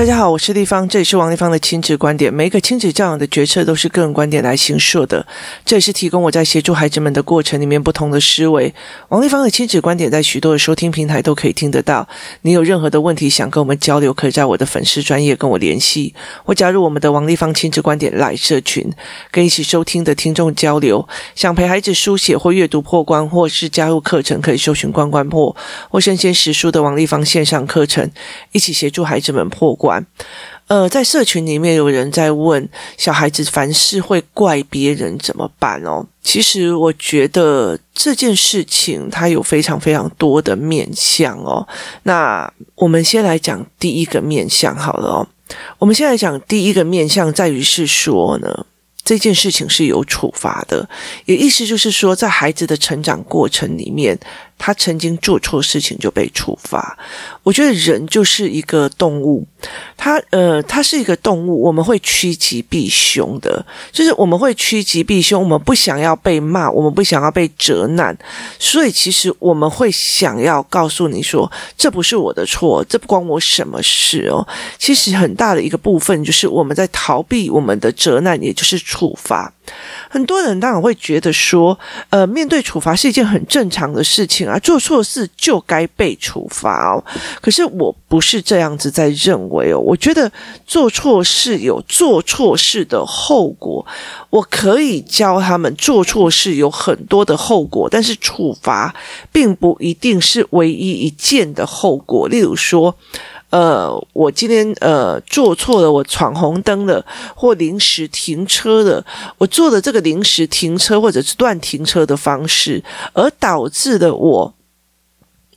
大家好，我是丽芳，这里是王丽芳的亲子观点。每一个亲子教养的决策都是个人观点来形塑的，这也是提供我在协助孩子们的过程里面不同的思维。王丽芳的亲子观点在许多的收听平台都可以听得到。你有任何的问题想跟我们交流，可以在我的粉丝专业跟我联系，或加入我们的王丽芳亲子观点 LINE 社群，跟一起收听的听众交流。想陪孩子书写或阅读破关，或是加入课程，可以搜寻关关破或生鲜识书的王丽芳线上课程，一起协助孩子们破关。呃，在社群里面有人在问小孩子凡事会怪别人怎么办哦？其实我觉得这件事情它有非常非常多的面向哦。那我们先来讲第一个面向好了哦。我们先来讲第一个面向，在于是说呢，这件事情是有处罚的，也意思就是说，在孩子的成长过程里面。他曾经做错事情就被处罚。我觉得人就是一个动物，他呃，他是一个动物，我们会趋吉避凶的，就是我们会趋吉避凶，我们不想要被骂，我们不想要被责难，所以其实我们会想要告诉你说，这不是我的错，这不关我什么事哦。其实很大的一个部分就是我们在逃避我们的责难，也就是处罚。很多人当然会觉得说，呃，面对处罚是一件很正常的事情啊，做错事就该被处罚哦。可是我不是这样子在认为哦，我觉得做错事有做错事的后果，我可以教他们做错事有很多的后果，但是处罚并不一定是唯一一件的后果。例如说，呃，我今天呃做错了，我闯红灯了，或临时停车了，我做的这个临时停车或者是乱停车的方式，而导致的我，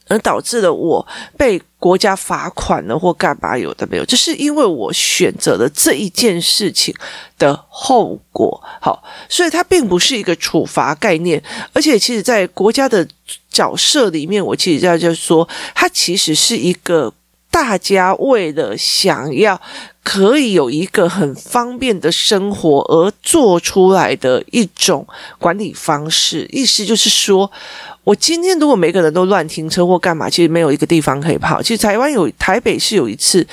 而导致了我被国家罚款了或干嘛有的没有，就是因为我选择了这一件事情的后果。好，所以它并不是一个处罚概念，而且其实在国家的角色里面，我其实要就是说，它其实是一个。大家为了想要可以有一个很方便的生活而做出来的一种管理方式，意思就是说。我今天如果每个人都乱停车或干嘛，其实没有一个地方可以跑。其实台湾有台北市有一次，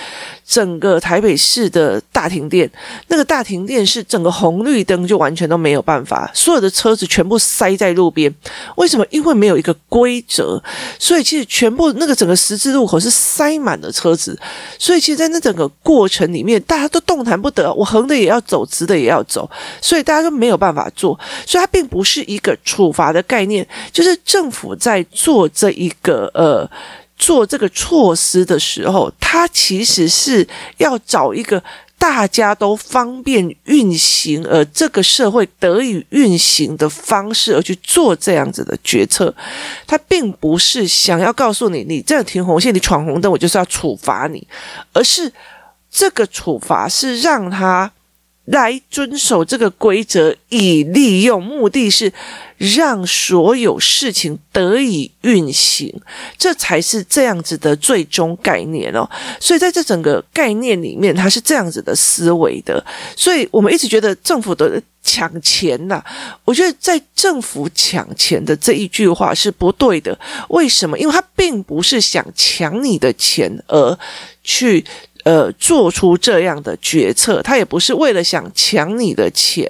整个台北市的大停电，那个大停电是整个红绿灯就完全都没有办法，所有的车子全部塞在路边。为什么？因为没有一个规则，所以其实全部那个整个十字路口是塞满了车子。所以其实，在那整个过程里里面，大家都动弹不得。我横的也要走，直的也要走，所以大家都没有办法做。所以它并不是一个处罚的概念，就是。政府在做这一个呃做这个措施的时候，他其实是要找一个大家都方便运行，而这个社会得以运行的方式，而去做这样子的决策。他并不是想要告诉你，你这样停红线，你闯红灯，我就是要处罚你，而是这个处罚是让他来遵守这个规则，以利用，目的是。让所有事情得以运行，这才是这样子的最终概念哦。所以在这整个概念里面，它是这样子的思维的。所以我们一直觉得政府的抢钱呐，我觉得在政府抢钱的这一句话是不对的。为什么？因为他并不是想抢你的钱而去呃做出这样的决策，他也不是为了想抢你的钱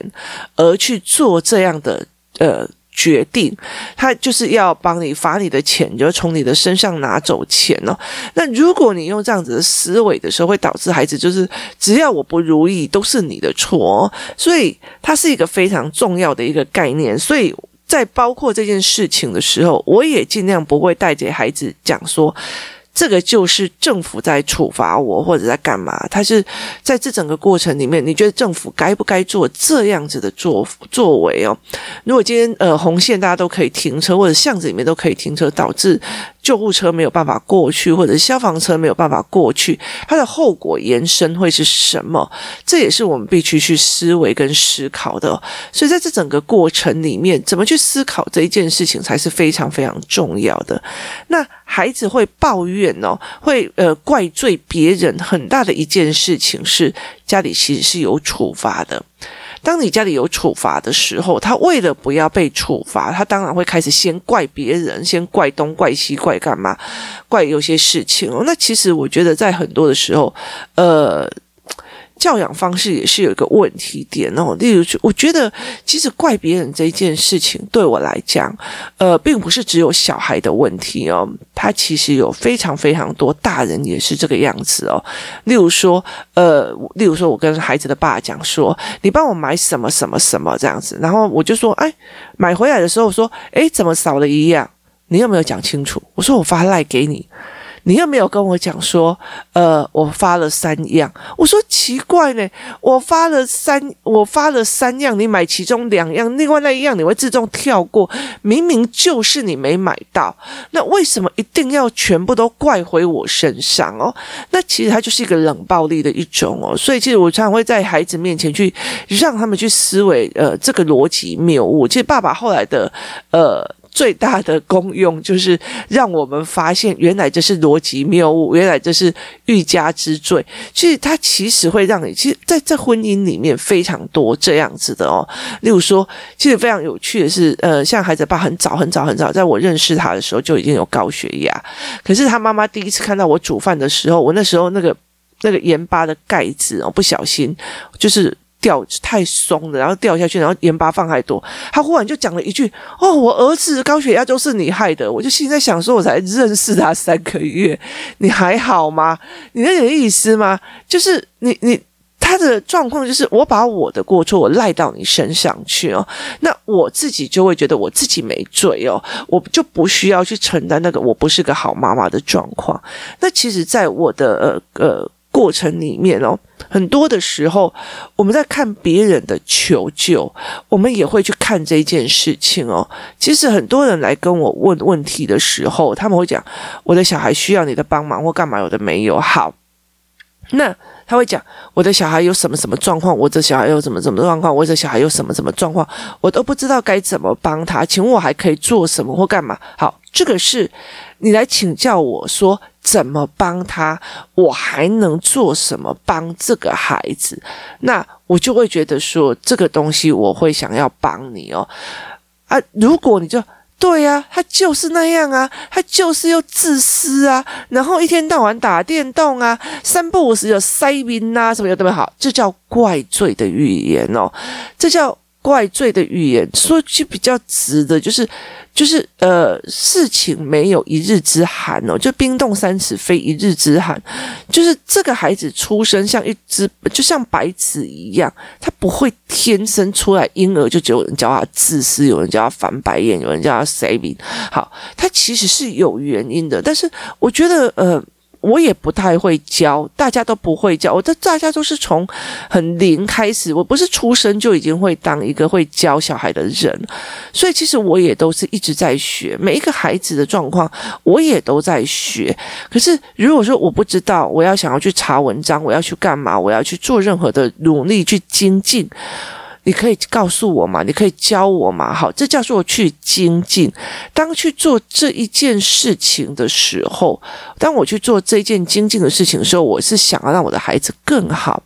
而去做这样的呃。决定，他就是要帮你罚你的钱，就从你的身上拿走钱哦。那如果你用这样子的思维的时候，会导致孩子就是只要我不如意，都是你的错。所以它是一个非常重要的一个概念。所以在包括这件事情的时候，我也尽量不会带给孩子讲说。这个就是政府在处罚我，或者在干嘛？他是在这整个过程里面，你觉得政府该不该做这样子的作作为哦？如果今天呃红线大家都可以停车，或者巷子里面都可以停车，导致。救护车没有办法过去，或者消防车没有办法过去，它的后果延伸会是什么？这也是我们必须去思维跟思考的。所以在这整个过程里面，怎么去思考这一件事情才是非常非常重要的。那孩子会抱怨哦，会呃怪罪别人，很大的一件事情是家里其实是有处罚的。当你家里有处罚的时候，他为了不要被处罚，他当然会开始先怪别人，先怪东怪西，怪干嘛，怪有些事情哦。那其实我觉得在很多的时候，呃。教养方式也是有一个问题点哦，例如，我觉得其实怪别人这件事情对我来讲，呃，并不是只有小孩的问题哦，他其实有非常非常多大人也是这个样子哦。例如说，呃，例如说，我跟孩子的爸讲说，你帮我买什么什么什么这样子，然后我就说，哎，买回来的时候说，哎，怎么少了一样？你有没有讲清楚？我说我发赖给你。你又没有跟我讲说，呃，我发了三样。我说奇怪呢，我发了三，我发了三样，你买其中两样，另外那一样你会自动跳过。明明就是你没买到，那为什么一定要全部都怪回我身上哦？那其实它就是一个冷暴力的一种哦。所以其实我常常会在孩子面前去让他们去思维，呃，这个逻辑谬误。其实爸爸后来的，呃。最大的功用就是让我们发现，原来这是逻辑谬误，原来这是欲加之罪。其实它其实会让你，其实在在婚姻里面非常多这样子的哦。例如说，其实非常有趣的是，呃，像孩子爸很早很早很早，在我认识他的时候就已经有高血压，可是他妈妈第一次看到我煮饭的时候，我那时候那个那个盐巴的盖子哦，不小心就是。掉太松了，然后掉下去，然后盐巴放太多。他忽然就讲了一句：“哦，我儿子高血压都是你害的。”我就心里在想说：“我才认识他三个月，你还好吗？你那点意思吗？就是你你他的状况就是我把我的过错我赖到你身上去哦，那我自己就会觉得我自己没罪哦，我就不需要去承担那个我不是个好妈妈的状况。那其实，在我的呃呃。”过程里面哦，很多的时候我们在看别人的求救，我们也会去看这件事情哦。其实很多人来跟我问问题的时候，他们会讲我的小孩需要你的帮忙或干嘛，有的没有。好，那他会讲我的小孩有什么什么状况，我的小孩有什么什么状况，我的小孩有什么什么状况，我都不知道该怎么帮他，请问我还可以做什么或干嘛？好，这个是你来请教我说。怎么帮他？我还能做什么帮这个孩子？那我就会觉得说，这个东西我会想要帮你哦。啊，如果你就对呀，他就是那样啊，他就是又自私啊，然后一天到晚打电动啊，三不五时有塞宾啊，什么有特别好，这叫怪罪的语言哦，这叫。怪罪的语言，说句比较直的，就是，就是呃，事情没有一日之寒哦，就冰冻三尺非一日之寒，就是这个孩子出生像一只，就像白纸一样，他不会天生出来婴儿就只有人叫他自私，有人叫他翻白眼，有人叫他 saving，好，他其实是有原因的，但是我觉得呃。我也不太会教，大家都不会教，我这大家都是从很零开始，我不是出生就已经会当一个会教小孩的人，所以其实我也都是一直在学，每一个孩子的状况我也都在学。可是如果说我不知道，我要想要去查文章，我要去干嘛，我要去做任何的努力去精进。你可以告诉我嘛？你可以教我嘛？好，这叫做去精进。当去做这一件事情的时候，当我去做这件精进的事情的时候，我是想要让我的孩子更好，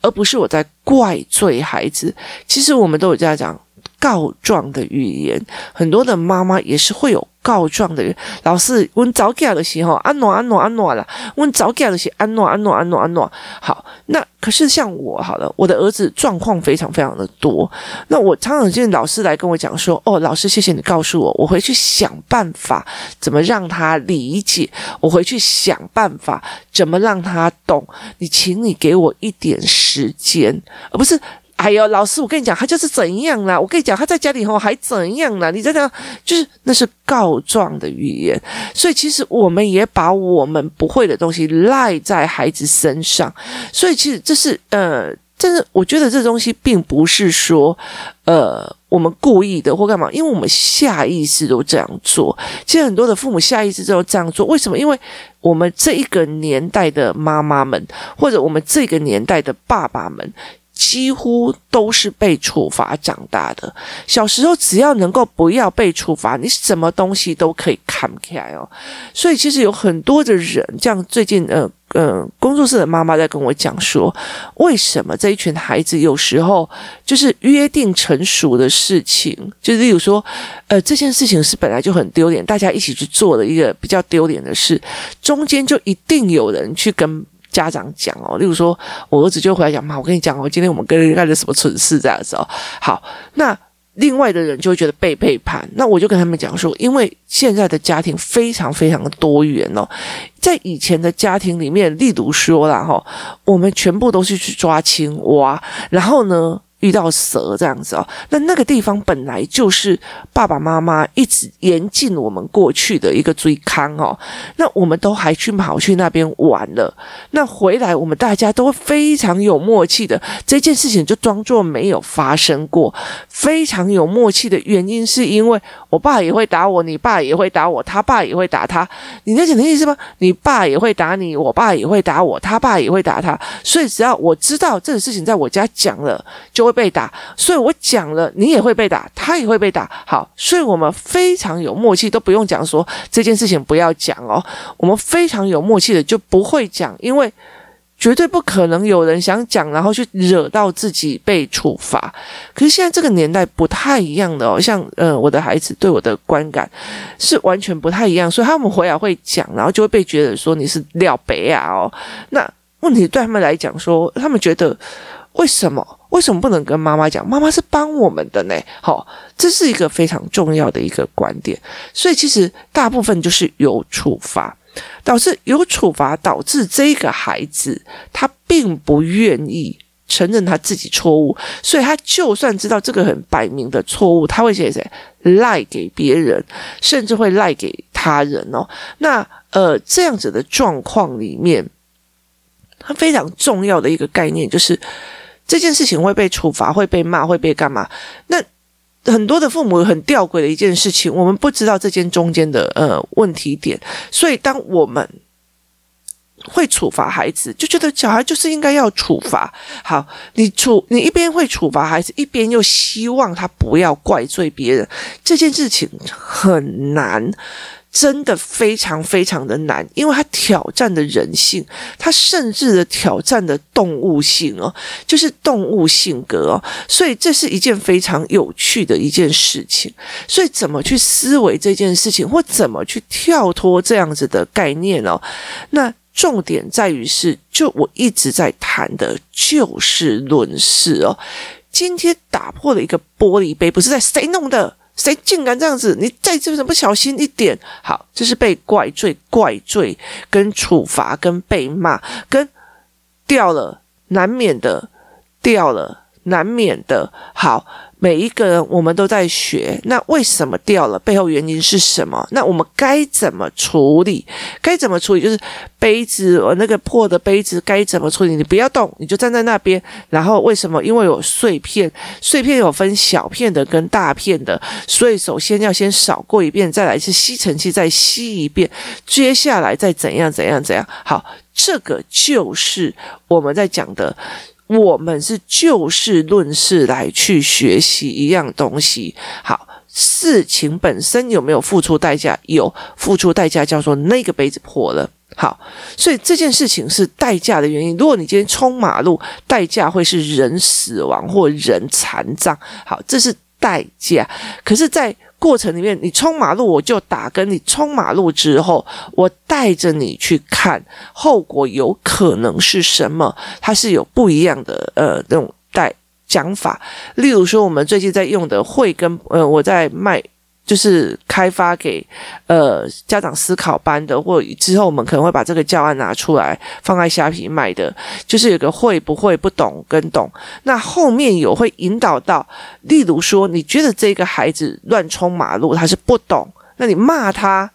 而不是我在怪罪孩子。其实我们都有这样讲告状的语言，很多的妈妈也是会有。告状的人，老师，问早教的时候，安诺安诺安诺了，问早教的时候，安诺安诺安诺安诺。好，那可是像我好了，我的儿子状况非常非常的多。那我常常见老师来跟我讲说，哦，老师，谢谢你告诉我，我回去想办法怎么让他理解，我回去想办法怎么让他懂。你，请你给我一点时间，而不是。哎呦，老师，我跟你讲，他就是怎样啦。我跟你讲，他在家里后还怎样啦。你在这样，就是那是告状的语言。所以其实我们也把我们不会的东西赖在孩子身上。所以其实这是呃，但是我觉得这东西并不是说呃我们故意的或干嘛，因为我们下意识都这样做。其实很多的父母下意识都这样做，为什么？因为我们这一个年代的妈妈们，或者我们这个年代的爸爸们。几乎都是被处罚长大的。小时候只要能够不要被处罚，你什么东西都可以看开哦。所以其实有很多的人，像最近呃呃工作室的妈妈在跟我讲说，为什么这一群孩子有时候就是约定成熟的事情，就例如说，呃这件事情是本来就很丢脸，大家一起去做的一个比较丢脸的事，中间就一定有人去跟。家长讲哦，例如说，我儿子就回来讲妈，我跟你讲哦，今天我们跟人干了什么蠢事这样子哦。好，那另外的人就会觉得被背叛。那我就跟他们讲说，因为现在的家庭非常非常的多元哦，在以前的家庭里面，例如说啦哈，我们全部都是去抓青蛙，然后呢，遇到蛇这样子哦，那那个地方本来就是爸爸妈妈一直严禁我们过去的一个追康哦，那我们都还去跑去那边玩了，那回来我们大家都非常有默契的，这件事情就装作没有发生过，非常有默契的原因是因为我爸也会打我，你爸也会打我，他爸也会打他，你能懂的意思吗？你爸也会打你，我爸也会打我，他爸也会打他，所以只要我知道这个事情在我家讲了，就会。被打，所以我讲了，你也会被打，他也会被打。好，所以我们非常有默契，都不用讲说这件事情不要讲哦。我们非常有默契的就不会讲，因为绝对不可能有人想讲，然后去惹到自己被处罚。可是现在这个年代不太一样的哦，像呃我的孩子对我的观感是完全不太一样，所以他们回来会讲，然后就会被觉得说你是廖北啊哦。那问题对他们来讲说，他们觉得。为什么？为什么不能跟妈妈讲？妈妈是帮我们的呢。好，这是一个非常重要的一个观点。所以其实大部分就是有处罚，导致有处罚，导致这个孩子他并不愿意承认他自己错误，所以他就算知道这个很摆明的错误，他会写谁赖给别人，甚至会赖给他人哦。那呃，这样子的状况里面，他非常重要的一个概念就是。这件事情会被处罚，会被骂，会被干嘛？那很多的父母很吊诡的一件事情，我们不知道这间中间的呃问题点，所以当我们会处罚孩子，就觉得小孩就是应该要处罚。好，你处你一边会处罚孩子，一边又希望他不要怪罪别人，这件事情很难。真的非常非常的难，因为它挑战的人性，它甚至的挑战的动物性哦，就是动物性格哦，所以这是一件非常有趣的一件事情。所以怎么去思维这件事情，或怎么去跳脱这样子的概念哦？那重点在于是，就我一直在谈的就事论事哦。今天打破了一个玻璃杯，不是在谁弄的？谁竟敢这样子？你再这么不小心一点，好，这是被怪罪、怪罪跟处罚、跟被骂、跟掉了，难免的掉了，难免的好。每一个人，我们都在学。那为什么掉了？背后原因是什么？那我们该怎么处理？该怎么处理？就是杯子，我那个破的杯子该怎么处理？你不要动，你就站在那边。然后为什么？因为有碎片，碎片有分小片的跟大片的，所以首先要先扫过一遍，再来是吸尘器再吸一遍，接下来再怎样怎样怎样。好，这个就是我们在讲的。我们是就事论事来去学习一样东西。好，事情本身有没有付出代价？有付出代价，叫做那个杯子破了。好，所以这件事情是代价的原因。如果你今天冲马路，代价会是人死亡或人残障。好，这是代价。可是，在过程里面，你冲马路我就打，跟你冲马路之后，我带着你去看后果有可能是什么，它是有不一样的呃那种带讲法。例如说，我们最近在用的会跟呃我在卖。就是开发给呃家长思考班的，或之后我们可能会把这个教案拿出来放在虾皮卖的。就是有个会不会不懂跟懂，那后面有会引导到，例如说你觉得这个孩子乱冲马路，他是不懂，那你骂他。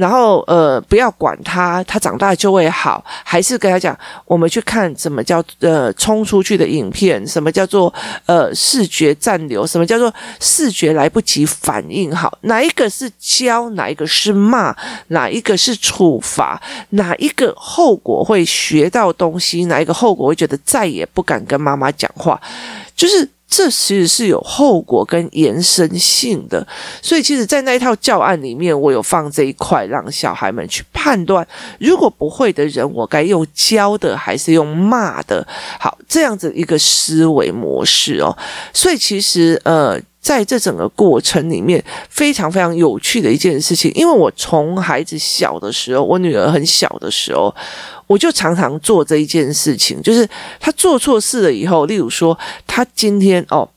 然后呃不要管他，他长大就会好，还是跟他讲，我们去看什么叫呃冲出去的影片，什么叫做呃视觉暂留，什么叫做视觉来不及反应好，哪一个是教，哪一个是骂，哪一个是处罚，哪一个后果会学到东西，哪一个后果会觉得再也不敢跟妈妈讲话，就是。这其实是有后果跟延伸性的，所以其实，在那一套教案里面，我有放这一块，让小孩们去判断，如果不会的人，我该用教的还是用骂的？好，这样子一个思维模式哦。所以其实，呃，在这整个过程里面，非常非常有趣的一件事情，因为我从孩子小的时候，我女儿很小的时候。我就常常做这一件事情，就是他做错事了以后，例如说，他今天哦，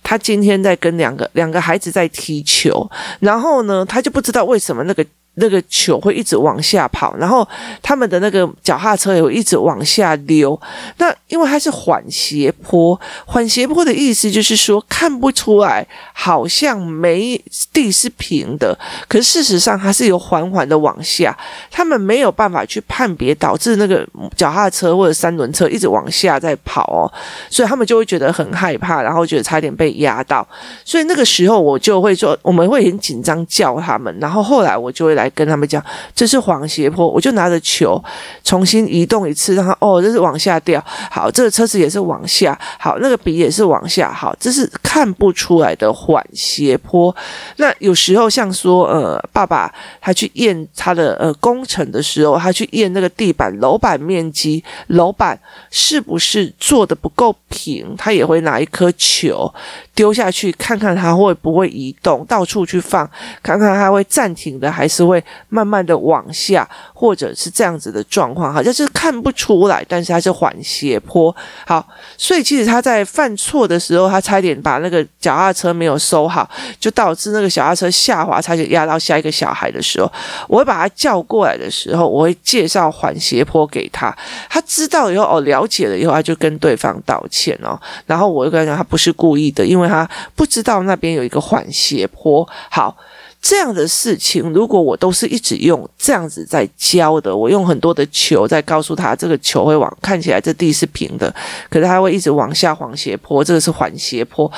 他今天在跟两个两个孩子在踢球，然后呢，他就不知道为什么那个。那个球会一直往下跑，然后他们的那个脚踏车也会一直往下溜。那因为它是缓斜坡，缓斜坡的意思就是说看不出来，好像没地是平的，可是事实上它是有缓缓的往下。他们没有办法去判别，导致那个脚踏车或者三轮车一直往下在跑哦，所以他们就会觉得很害怕，然后觉得差点被压到。所以那个时候我就会说，我们会很紧张叫他们，然后后来我就会来。跟他们讲，这是缓斜坡，我就拿着球重新移动一次，让他哦，这是往下掉。好，这个车子也是往下，好，那个笔也是往下，好，这是看不出来的缓斜坡。那有时候像说，呃，爸爸他去验他的呃工程的时候，他去验那个地板楼板面积，楼板是不是做的不够平，他也会拿一颗球丢下去，看看它会不会移动，到处去放，看看它会暂停的，还是会慢慢的往下，或者是这样子的状况，好像是看不出来，但是它是缓斜坡。好，所以其实他在犯错的时候，他差点把那个脚踏车没有收好，就导致那个小踏车下滑，差点压到下一个小孩的时候，我会把他叫过来的时候，我会介绍缓斜坡给他，他知道以后哦，了解了以后，他就跟对方道歉哦，然后我就跟他讲，他不是故意的，因为。他不知道那边有一个缓斜坡。好，这样的事情，如果我都是一直用这样子在教的，我用很多的球在告诉他，这个球会往看起来这地是平的，可是它会一直往下缓斜坡，这个是缓斜坡。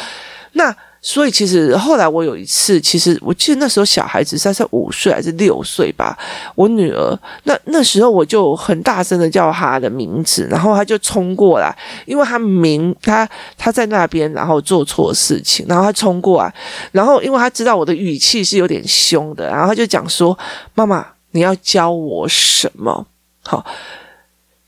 那所以其实后来我有一次，其实我记得那时候小孩子才才五岁还是六岁吧，我女儿那那时候我就很大声的叫她的名字，然后她就冲过来，因为她明她她在那边，然后做错事情，然后她冲过来，然后因为她知道我的语气是有点凶的，然后她就讲说：“妈妈，你要教我什么？”好，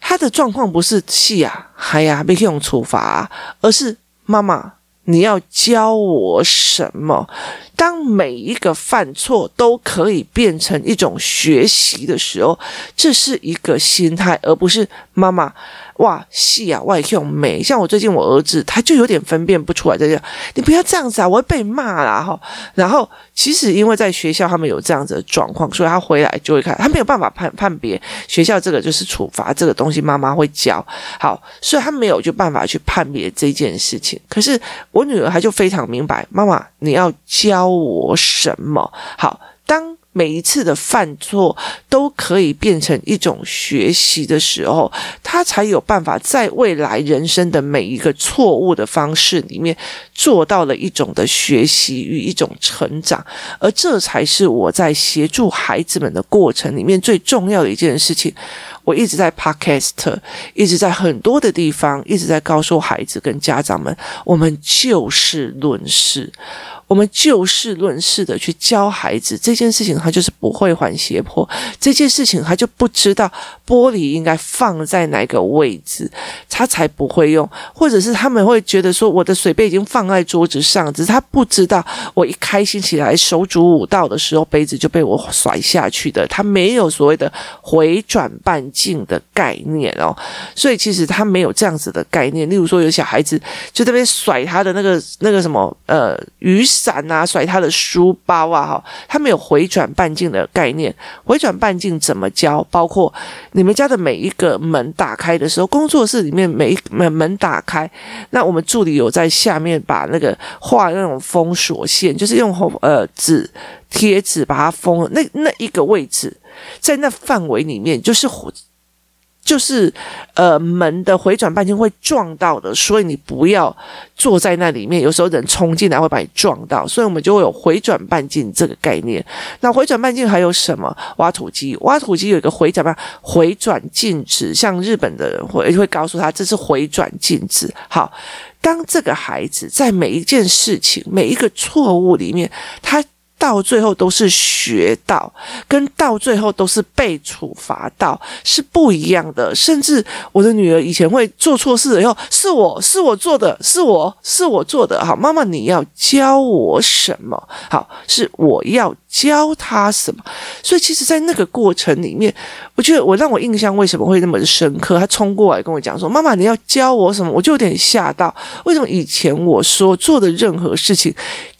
她的状况不是气啊，哎呀，被用处罚，而是妈妈。你要教我什么？当每一个犯错都可以变成一种学习的时候，这是一个心态，而不是妈妈。哇，细啊，外用美。像我最近我儿子，他就有点分辨不出来，这样你不要这样子啊，我会被骂啦哈。然后其实因为在学校他们有这样子的状况，所以他回来就会看，他没有办法判判别学校这个就是处罚这个东西，妈妈会教好，所以他没有就办法去判别这件事情。可是我女儿她就非常明白，妈妈你要教 教我什么？好，当。每一次的犯错都可以变成一种学习的时候，他才有办法在未来人生的每一个错误的方式里面做到了一种的学习与一种成长，而这才是我在协助孩子们的过程里面最重要的一件事情。我一直在 Podcast，一直在很多的地方，一直在告诉孩子跟家长们，我们就事论事。我们就事论事的去教孩子这件事情，他就是不会缓斜坡。这件事情他就不知道玻璃应该放在哪个位置，他才不会用。或者是他们会觉得说，我的水杯已经放在桌子上，只是他不知道，我一开心起来手足舞蹈的时候，杯子就被我甩下去的。他没有所谓的回转半径的概念哦，所以其实他没有这样子的概念。例如说，有小孩子就在那边甩他的那个那个什么呃雨伞啊，甩他的书包啊，哈，他没有回转半径的概念。回转半径怎么教？包括你们家的每一个门打开的时候，工作室里面每一门门打开，那我们助理有在下面把那个画那种封锁线，就是用红呃纸。贴纸把它封，那那一个位置，在那范围里面就是。就是，呃，门的回转半径会撞到的，所以你不要坐在那里面。有时候人冲进来会把你撞到，所以我们就会有回转半径这个概念。那回转半径还有什么？挖土机，挖土机有一个回转半回转静止，像日本的人会会告诉他这是回转静止。好，当这个孩子在每一件事情、每一个错误里面，他。到最后都是学到，跟到最后都是被处罚到是不一样的。甚至我的女儿以前会做错事以后，是我是我做的，是我是我做的。好，妈妈你要教我什么？好，是我要教她什么？所以其实，在那个过程里面，我觉得我让我印象为什么会那么深刻？她冲过来跟我讲说：“妈妈，你要教我什么？”我就有点吓到。为什么以前我说做的任何事情，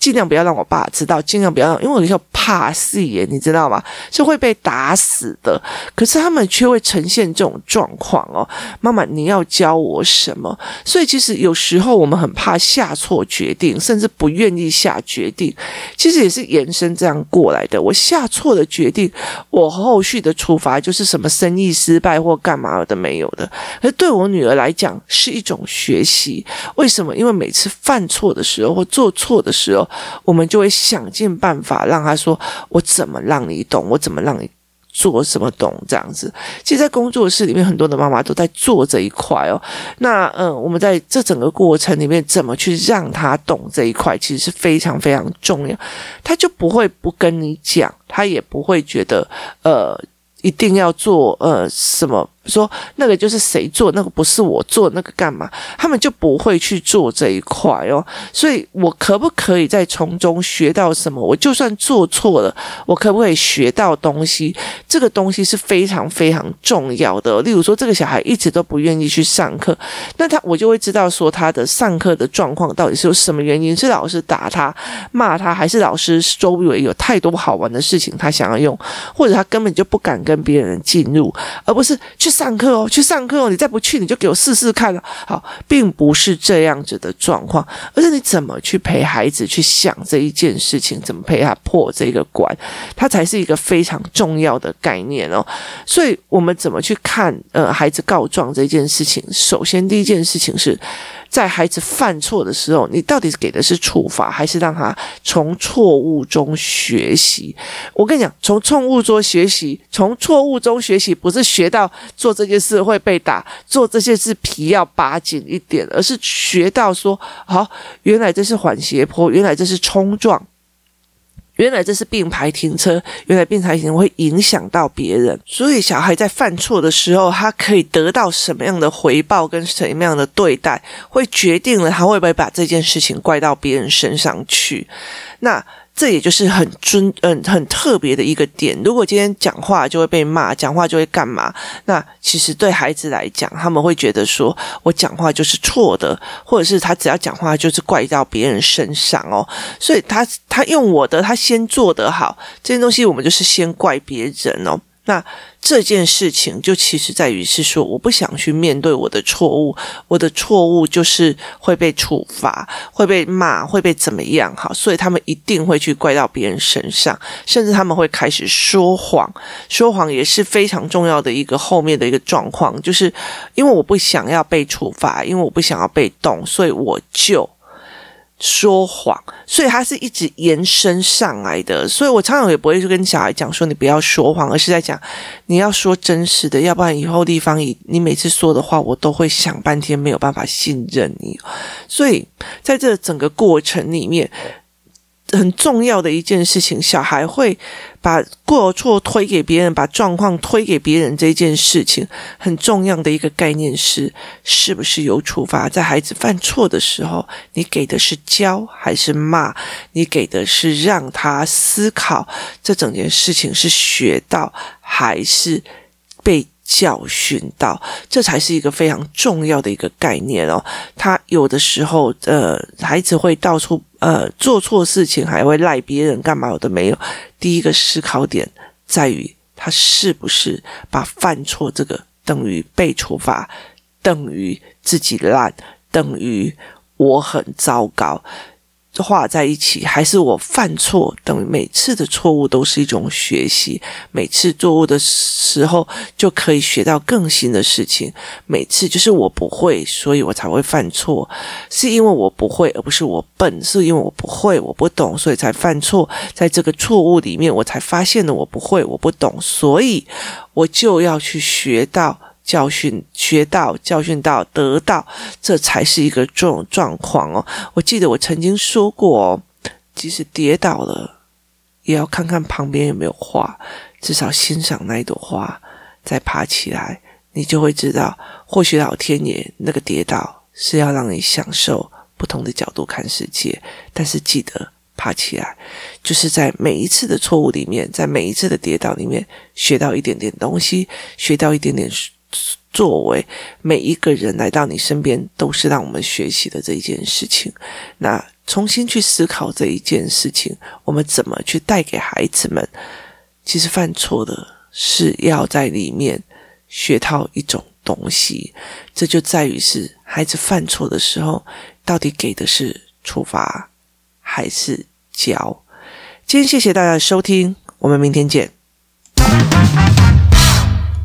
尽量不要让我爸知道，尽量不要让。因为我叫怕死耶，你知道吗？是会被打死的。可是他们却会呈现这种状况哦。妈妈，你要教我什么？所以其实有时候我们很怕下错决定，甚至不愿意下决定。其实也是延伸这样过来的。我下错了决定，我后续的处罚就是什么生意失败或干嘛的没有的。而对我女儿来讲是一种学习。为什么？因为每次犯错的时候或做错的时候，我们就会想尽办法。让他说，我怎么让你懂？我怎么让你做什么懂？这样子，其实，在工作室里面，很多的妈妈都在做这一块哦。那嗯，我们在这整个过程里面，怎么去让他懂这一块，其实是非常非常重要。他就不会不跟你讲，他也不会觉得呃。一定要做呃什么？说那个就是谁做，那个不是我做，那个干嘛？他们就不会去做这一块哦。所以，我可不可以在从中学到什么？我就算做错了，我可不可以学到东西？这个东西是非常非常重要的。例如说，这个小孩一直都不愿意去上课，那他我就会知道说他的上课的状况到底是有什么原因？是老师打他、骂他，还是老师周围有太多好玩的事情他想要用，或者他根本就不敢跟。别人进入，而不是去上课哦，去上课哦。你再不去，你就给我试试看了。好，并不是这样子的状况，而是你怎么去陪孩子去想这一件事情，怎么陪他破这个关，它才是一个非常重要的概念哦。所以，我们怎么去看呃孩子告状这件事情？首先，第一件事情是。在孩子犯错的时候，你到底给的是处罚，还是让他从错误中学习？我跟你讲，从错误中学习，从错误中学习，不是学到做这件事会被打，做这些事皮要扒紧一点，而是学到说，好，原来这是缓斜坡，原来这是冲撞。原来这是并排停车，原来并排停车会影响到别人，所以小孩在犯错的时候，他可以得到什么样的回报跟什么样的对待，会决定了他会不会把这件事情怪到别人身上去。那。这也就是很尊嗯很特别的一个点。如果今天讲话就会被骂，讲话就会干嘛？那其实对孩子来讲，他们会觉得说我讲话就是错的，或者是他只要讲话就是怪到别人身上哦。所以他他用我的，他先做得好，这些东西我们就是先怪别人哦。那这件事情就其实在于是说，我不想去面对我的错误，我的错误就是会被处罚，会被骂，会被怎么样？哈，所以他们一定会去怪到别人身上，甚至他们会开始说谎。说谎也是非常重要的一个后面的一个状况，就是因为我不想要被处罚，因为我不想要被动，所以我就。说谎，所以它是一直延伸上来的。所以我常常也不会去跟小孩讲说你不要说谎，而是在讲你要说真实的，要不然以后地方以你每次说的话，我都会想半天没有办法信任你。所以在这整个过程里面。很重要的一件事情，小孩会把过错推给别人，把状况推给别人。这件事情很重要的一个概念是，是不是有处罚？在孩子犯错的时候，你给的是教还是骂？你给的是让他思考这整件事情是学到还是被？教训到，这才是一个非常重要的一个概念哦。他有的时候，呃，孩子会到处呃做错事情，还会赖别人干嘛？我都没有。第一个思考点在于，他是不是把犯错这个等于被处罚，等于自己烂，等于我很糟糕。画在一起，还是我犯错？等于每次的错误都是一种学习，每次做误的时候就可以学到更新的事情。每次就是我不会，所以我才会犯错，是因为我不会，而不是我笨，是因为我不会，我不懂，所以才犯错。在这个错误里面，我才发现了我不会，我不懂，所以我就要去学到。教训学到，教训到，得到，这才是一个这种状况哦。我记得我曾经说过哦，即使跌倒了，也要看看旁边有没有花，至少欣赏那一朵花，再爬起来，你就会知道，或许老天爷那个跌倒是要让你享受不同的角度看世界。但是记得爬起来，就是在每一次的错误里面，在每一次的跌倒里面，学到一点点东西，学到一点点。作为每一个人来到你身边，都是让我们学习的这一件事情。那重新去思考这一件事情，我们怎么去带给孩子们？其实犯错的是要在里面学到一种东西，这就在于是孩子犯错的时候，到底给的是处罚还是教？今天谢谢大家的收听，我们明天见。